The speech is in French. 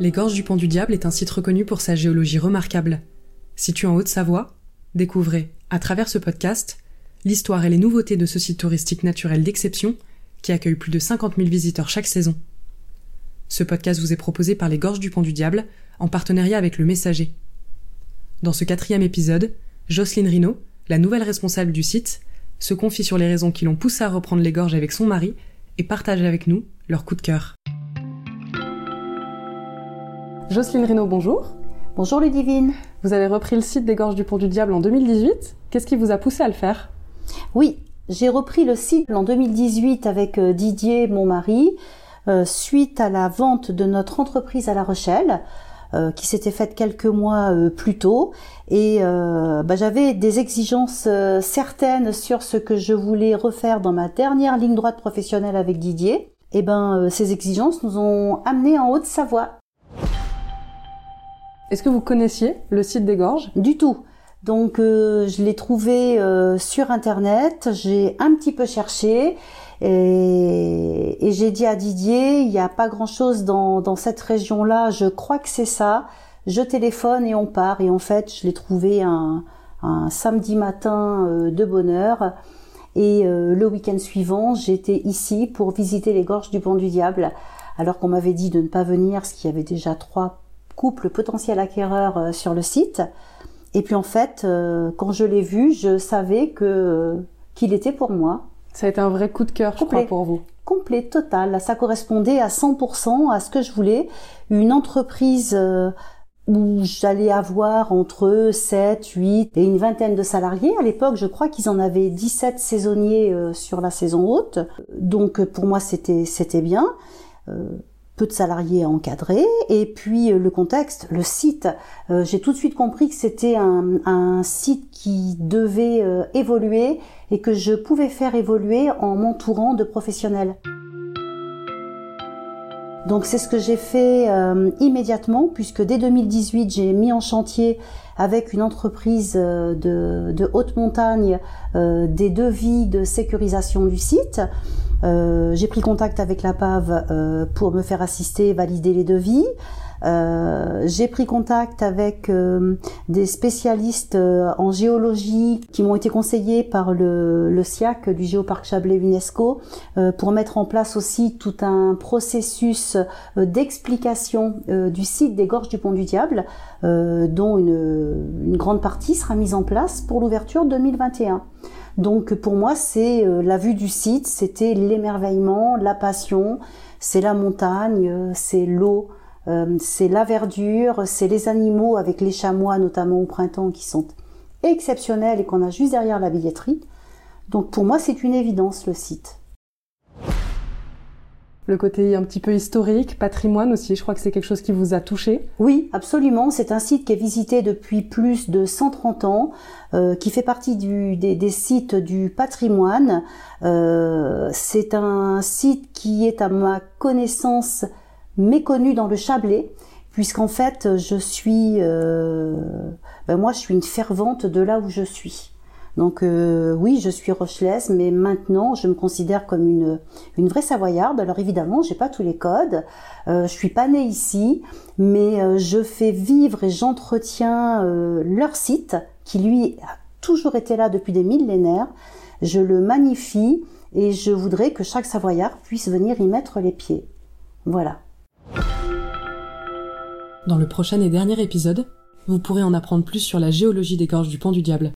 Les Gorges du Pont du Diable est un site reconnu pour sa géologie remarquable. Situé en Haute-Savoie, découvrez, à travers ce podcast, l'histoire et les nouveautés de ce site touristique naturel d'exception qui accueille plus de 50 000 visiteurs chaque saison. Ce podcast vous est proposé par les Gorges du Pont du Diable en partenariat avec Le Messager. Dans ce quatrième épisode, Jocelyne Rino, la nouvelle responsable du site, se confie sur les raisons qui l'ont poussée à reprendre les gorges avec son mari et partage avec nous leur coup de cœur. Jocelyne Rino, bonjour. Bonjour Ludivine. Vous avez repris le site des Gorges du Pont du Diable en 2018. Qu'est-ce qui vous a poussé à le faire? Oui, j'ai repris le site en 2018 avec euh, Didier, mon mari, euh, suite à la vente de notre entreprise à La Rochelle. Euh, qui s'était faite quelques mois plus tôt et bah, j'avais des exigences certaines sur ce que je voulais refaire dans ma dernière ligne droite professionnelle avec Didier. Et ben ces exigences nous ont amenés en Haute-Savoie est-ce que vous connaissiez le site des gorges? Du tout. Donc euh, je l'ai trouvé euh, sur internet, j'ai un petit peu cherché. Et, j'ai dit à Didier, il n'y a pas grand-chose dans, cette région-là, je crois que c'est ça. Je téléphone et on part. Et en fait je l'ai trouvé un, samedi matin euh, de bonne heure. Et le week-end suivant j'étais ici pour visiter les gorges du Pont du Diable alors qu'on m'avait dit de ne pas venir qu'il y avait déjà trois couple potentiel acquéreur euh, sur le site. Et puis en fait, euh, quand je l'ai vu, je savais que qu'il était pour moi. Ça a été un vrai coup de cœur, je crois, pour vous. Complet, total. Ça correspondait à 100% à ce que je voulais. Une entreprise euh, où j'allais avoir entre 7, 8 et une vingtaine de salariés. À l'époque, je crois qu'ils en avaient 17 saisonniers sur la saison haute. Donc pour moi, c'était c'était bien peu de salariés à encadrer, et puis euh, le contexte, le site. Euh, j'ai tout de suite compris que c'était un, site qui devait euh, évoluer et que je pouvais faire évoluer en m'entourant de professionnels. Donc c'est ce que j'ai fait immédiatement puisque dès 2018 j'ai mis en chantier avec une entreprise de, de haute montagne des devis de sécurisation du site. Euh, j'ai pris contact avec la PAV euh, pour me faire assister, valider les devis. Euh, j'ai pris contact avec des spécialistes en géologie qui m'ont été conseillés par le, le SIAC du Géoparc Chablais UNESCO pour mettre en place aussi tout un processus d'explication du site des gorges du Pont du Diable, dont une, une grande partie sera mise en place pour l'ouverture 2021. Donc pour moi, c'est euh, la vue du site, c'était l'émerveillement, la passion, c'est la montagne, euh, c'est l'eau, euh, c'est la verdure, c'est les animaux avec les chamois notamment au printemps qui sont exceptionnels et qu'on a juste derrière la billetterie. Donc pour moi, c'est une évidence le site le côté un petit peu historique, patrimoine aussi, je crois que c'est quelque chose qui vous a touché. Oui, absolument. C'est un site qui est visité depuis plus de 130 ans, euh, qui fait partie des, sites du patrimoine. Euh, c'est un site qui est à ma connaissance méconnu dans le Chablais, puisqu'en fait, je suis, euh, ben moi, je suis une fervente de là où je suis. Donc euh, oui, je suis rochelaise, mais maintenant je me considère comme une, vraie savoyarde. Alors évidemment, j'ai pas tous les codes, euh, je suis pas née ici, mais euh, je fais vivre et j'entretiens euh, leur site, qui lui a toujours été là depuis des millénaires. Je le magnifie et je voudrais que chaque savoyard puisse venir y mettre les pieds. Voilà. Dans le prochain et dernier épisode, vous pourrez en apprendre plus sur la géologie des gorges du Pont du Diable.